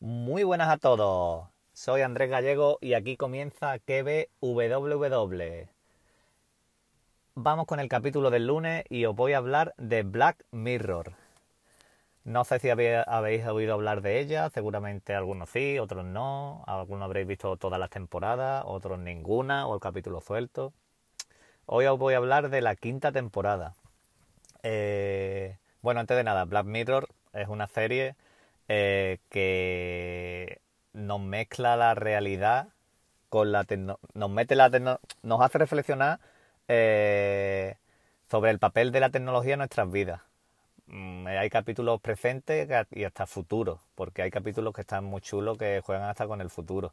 Muy buenas a todos. Soy Andrés Gallego y aquí comienza KBWW. Vamos con el capítulo del lunes y os voy a hablar de Black Mirror. No sé si habéis oído hablar de ella, seguramente algunos sí, otros no, algunos habréis visto todas las temporadas, otros ninguna o el capítulo suelto. Hoy os voy a hablar de la quinta temporada. Eh, bueno, antes de nada, Black Mirror es una serie eh, que nos mezcla la realidad con la nos mete la nos hace reflexionar eh, sobre el papel de la tecnología en nuestras vidas. Mm, hay capítulos presentes y hasta futuros, porque hay capítulos que están muy chulos que juegan hasta con el futuro.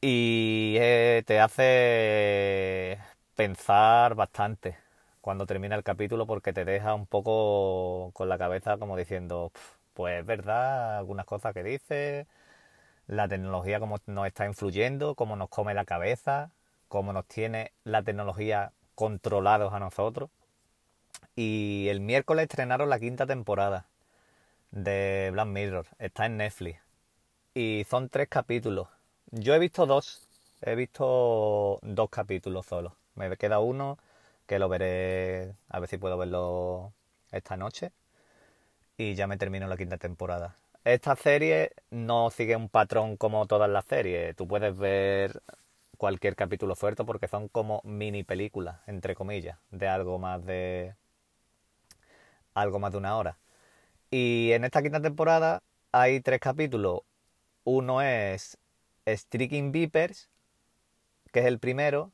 Y eh, te hace pensar bastante cuando termina el capítulo porque te deja un poco con la cabeza como diciendo, pues es verdad, algunas cosas que dice, la tecnología cómo nos está influyendo, cómo nos come la cabeza, cómo nos tiene la tecnología controlados a nosotros. Y el miércoles estrenaron la quinta temporada de Black Mirror. Está en Netflix. Y son tres capítulos. Yo he visto dos. He visto dos capítulos solo. Me queda uno que lo veré a ver si puedo verlo esta noche y ya me termino la quinta temporada. Esta serie no sigue un patrón como todas las series. Tú puedes ver cualquier capítulo suelto porque son como mini películas, entre comillas, de algo más de algo más de una hora. Y en esta quinta temporada hay tres capítulos. Uno es Streaking Vipers, que es el primero.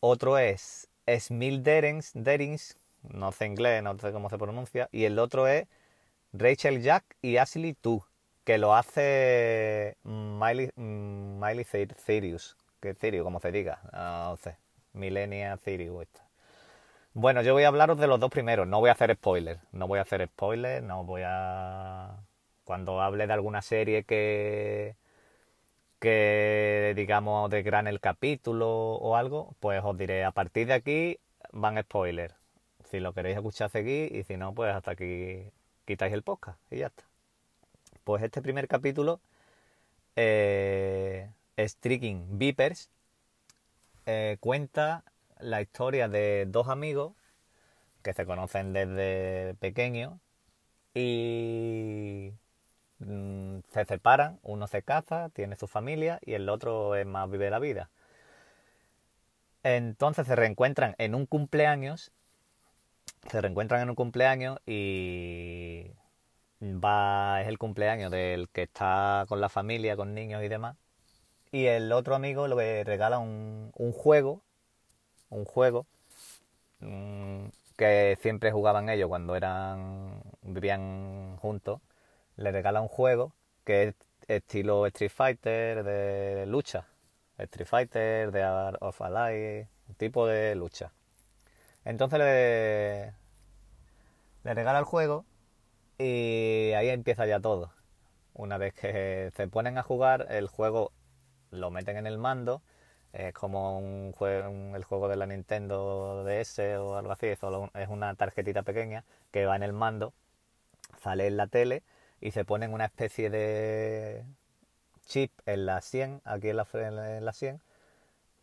Otro es Smil Derings, no sé inglés, no sé cómo se pronuncia. Y el otro es Rachel Jack y Ashley Tu, que lo hace Miley, Miley Cyrus, que Cyrus, como se diga, no sé, Millennia Cyrus. Bueno, yo voy a hablaros de los dos primeros, no voy a hacer spoilers, no voy a hacer spoilers, no voy a... Cuando hable de alguna serie que que digamos de gran el capítulo o algo, pues os diré a partir de aquí van spoilers. Si lo queréis escuchar seguir y si no, pues hasta aquí quitáis el podcast y ya está. Pues este primer capítulo, eh, Streaking Vipers, eh, cuenta la historia de dos amigos que se conocen desde pequeños y mm, se separan, uno se casa, tiene su familia y el otro es más vive la vida. Entonces se reencuentran en un cumpleaños se reencuentran en un cumpleaños y va es el cumpleaños del que está con la familia, con niños y demás. Y el otro amigo le regala un, un juego, un juego mm, que siempre jugaban ellos cuando eran vivían juntos. Le regala un juego que es estilo Street Fighter de lucha, Street Fighter de Art of Alive, tipo de lucha. Entonces le, le regala el juego y ahí empieza ya todo. Una vez que se ponen a jugar, el juego lo meten en el mando. Es como un juego, el juego de la Nintendo DS o algo así. Es, es una tarjetita pequeña que va en el mando, sale en la tele y se ponen una especie de chip en la 100, aquí en la, en la 100,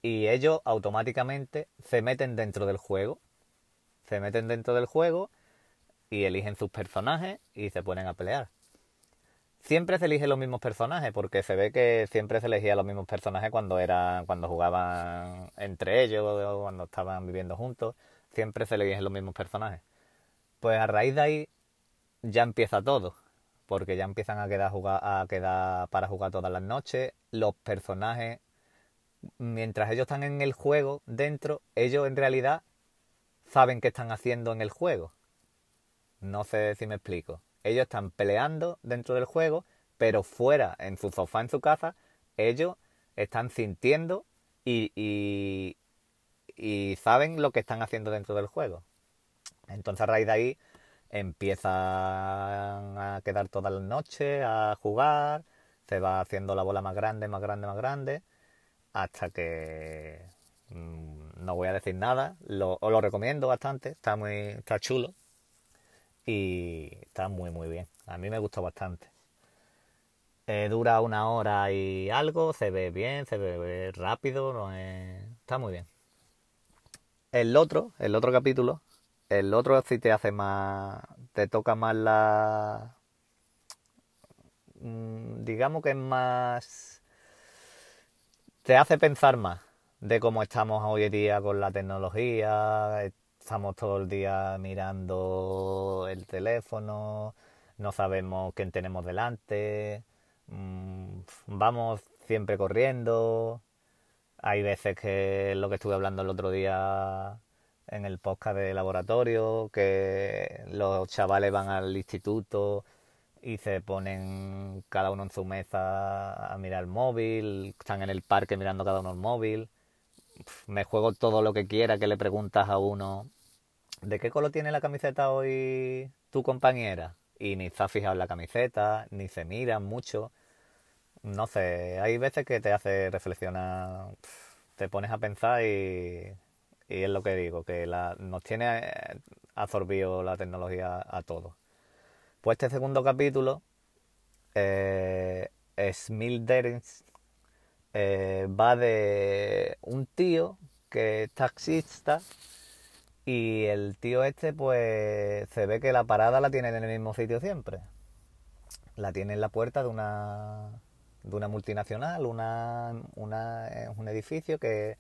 y ellos automáticamente se meten dentro del juego se meten dentro del juego y eligen sus personajes y se ponen a pelear. Siempre se eligen los mismos personajes, porque se ve que siempre se elegía los mismos personajes cuando eran, cuando jugaban entre ellos cuando estaban viviendo juntos. Siempre se eligen los mismos personajes. Pues a raíz de ahí ya empieza todo, porque ya empiezan a quedar, jugar, a quedar para jugar todas las noches. Los personajes, mientras ellos están en el juego dentro, ellos en realidad saben qué están haciendo en el juego. No sé si me explico. Ellos están peleando dentro del juego, pero fuera, en su sofá, en su casa, ellos están sintiendo y, y, saben lo que están haciendo dentro del juego. Entonces a raíz de ahí empiezan a quedar todas las noches a jugar, se va haciendo la bola más grande, más grande, más grande, hasta que mm, no voy a decir nada, lo, os lo recomiendo bastante, está muy, está chulo y está muy muy bien, a mí me gustó bastante. Eh, dura una hora y algo, se ve bien, se ve rápido, no está muy bien. El otro, el otro capítulo, el otro sí te hace más, te toca más la, mm, digamos que es más, te hace pensar más de cómo estamos hoy en día con la tecnología, estamos todo el día mirando el teléfono, no sabemos quién tenemos delante, mm, vamos siempre corriendo, hay veces que lo que estuve hablando el otro día en el podcast de laboratorio, que los chavales van al instituto y se ponen cada uno en su mesa a mirar el móvil, están en el parque mirando cada uno el móvil. Me juego todo lo que quiera que le preguntas a uno, ¿de qué color tiene la camiseta hoy tu compañera? Y ni ha fijado en la camiseta, ni se miran mucho no sé, hay veces que te hace reflexionar, te pones a pensar y, es lo que digo, que la, nos tiene eh, absorbido la tecnología a todos. Pues este segundo capítulo, eh, eh, va de un tío que es taxista y el tío este pues se ve que la parada la tiene en el mismo sitio siempre. La tiene en la puerta de una de una multinacional, una, una, un edificio que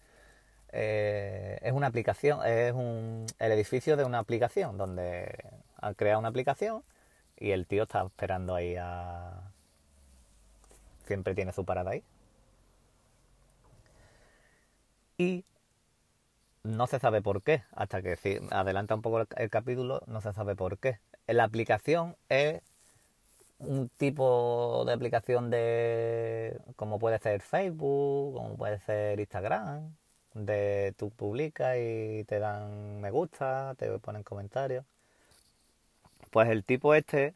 eh, es una aplicación, es un, el edificio de una aplicación, donde han creado una aplicación y el tío está esperando ahí a... Siempre tiene su parada ahí. Y no se sabe por qué, hasta que si adelanta un poco el capítulo, no se sabe por qué. La aplicación es un tipo de aplicación de como puede ser Facebook, como puede ser Instagram, de tú publicas y te dan me gusta, te ponen comentarios. Pues el tipo este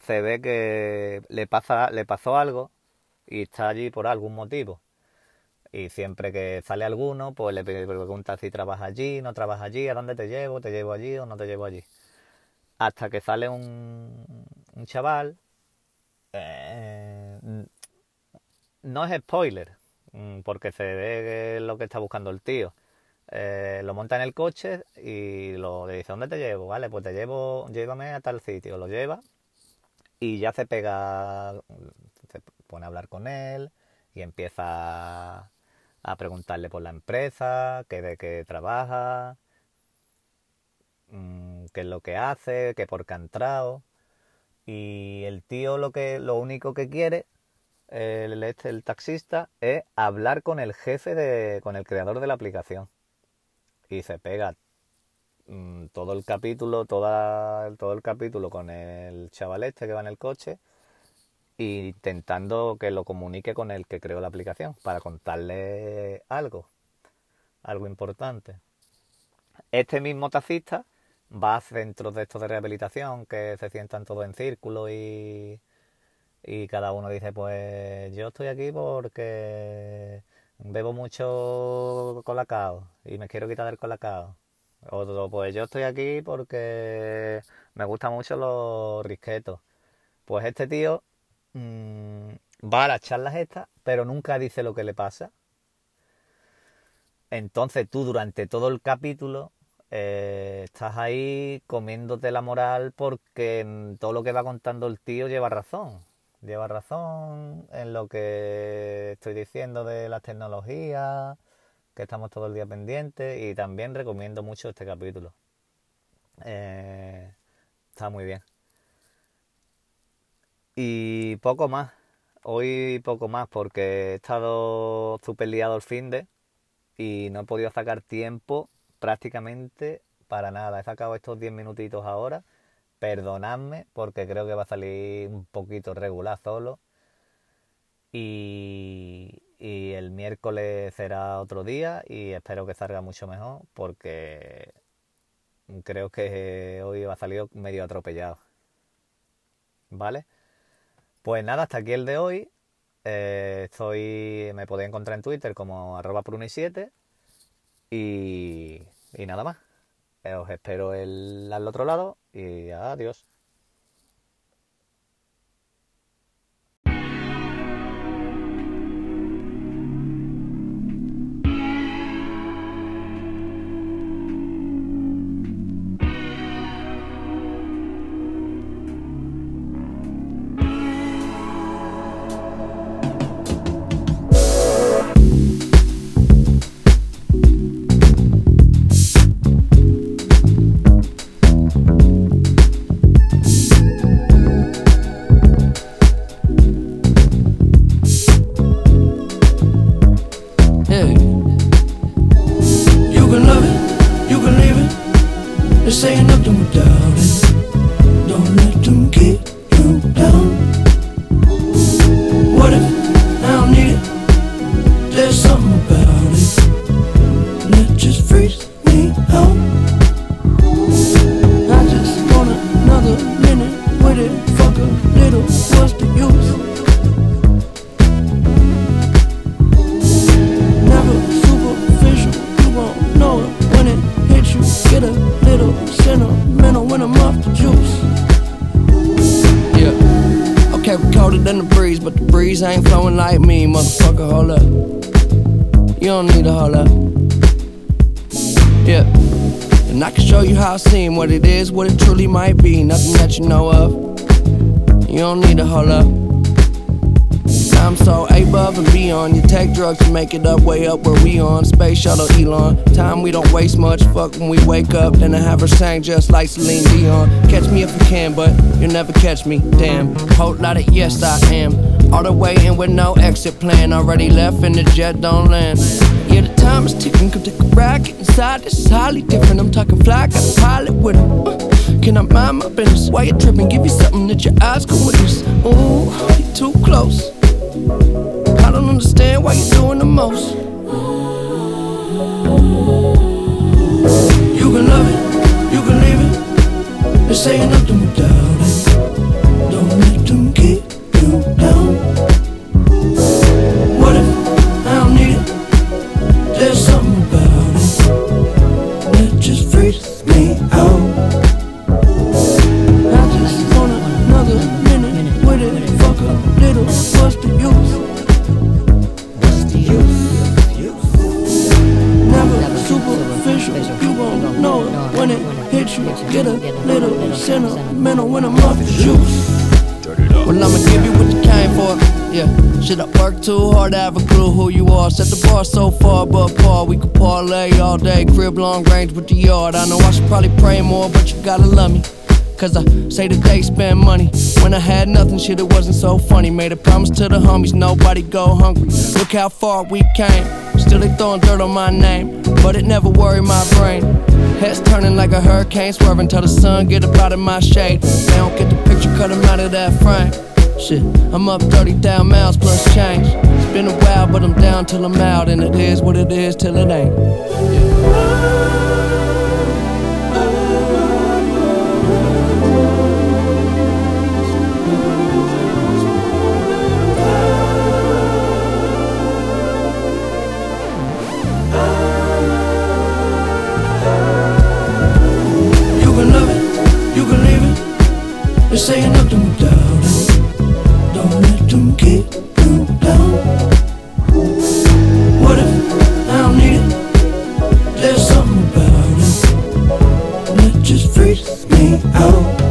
se ve que le pasa le pasó algo y está allí por algún motivo. Y siempre que sale alguno, pues le pregunta si trabaja allí, no trabaja allí, a dónde te llevo, te llevo allí o no te llevo allí. Hasta que sale un, un chaval eh, no es spoiler, mm, porque se ve lo que está buscando el tío. Eh, lo monta en el coche y lo dice, ¿dónde te llevo? Vale, pues te llevo, llévame a tal sitio. Lo lleva y ya se pega, se pone a hablar con él y empieza a preguntarle por la empresa, qué de qué trabaja, mm, qué es lo que hace, qué por qué ha entrado. Y el tío lo que lo único que quiere, el, este, el taxista, es hablar con el jefe de, con el creador de la aplicación. Y se pega mm, todo el capítulo, toda, todo el capítulo con el chaval este que va en el coche, intentando que lo comunique con el que creó la aplicación, para contarle algo, algo importante. Este mismo taxista va a centros de estos de rehabilitación que se sientan todos en círculo y, y cada uno dice, pues yo estoy aquí porque bebo mucho colacao y me quiero quitar el colacao. Otro, pues yo estoy aquí porque me gustan mucho los risquetos. Pues este tío mm, va a las charlas estas, pero nunca dice lo que le pasa. Entonces tú durante todo el capítulo eh, estás ahí comiéndote la moral porque todo lo que va contando el tío lleva razón. Lleva razón en lo que estoy diciendo de las tecnologías, que estamos todo el día pendientes y también recomiendo mucho este capítulo. Eh, está muy bien. Y poco más. Hoy poco más porque he estado súper liado el fin de y no he podido sacar tiempo prácticamente para nada. He sacado estos 10 minutitos ahora. Perdonadme porque creo que va a salir un poquito regular solo. Y, y el miércoles será otro día y espero que salga mucho mejor porque creo que hoy va a salir medio atropellado. ¿vale? Pues nada, hasta aquí el de hoy. Eh, estoy, me podéis encontrar en Twitter como arroba pruni7 y, y nada más. Eh, os espero al otro lado y adiós. Breeze, ain't flowing like me, motherfucker. Hold up. You don't need to hold up. Yeah. And I can show you how I seem, what it is, what it truly might be. Nothing that you know of. You don't need to hold up. I'm so above and beyond. You take drugs to make it up, way up where we on. Space shuttle Elon. Time we don't waste much. Fuck when we wake up. Then I have her sang just like Celine Dion. Catch me if you can, but you'll never catch me. Damn. Whole lot of yes, I am. All the way in with no exit plan. Already left and the jet don't land. Yeah, the time is ticking. Come take a. Get inside. Is highly different. I'm talking fly. Got a pilot with him. Uh, can I mind my business? Why you tripping? Give you something that your eyes can witness. Ooh, you're too close. I don't understand why you're doing the most. You can love it, you can leave it. This ain't nothing Shit, I work too hard to have a clue who you are. Set the bar so far above par, we could parlay all day. Crib long range with the yard. I know I should probably pray more, but you gotta love me. Cause I say that they spend money. When I had nothing, shit, it wasn't so funny. Made a promise to the homies, nobody go hungry. Look how far we came. Still they throwing dirt on my name, but it never worried my brain. Heads turning like a hurricane, swerving till the sun get up out of my shade. They don't get the picture, cut 'em out of that frame. Shit, I'm up 30,000 miles plus change. It's been a while, but I'm down till I'm out, and it is what it is till it ain't. You Oh.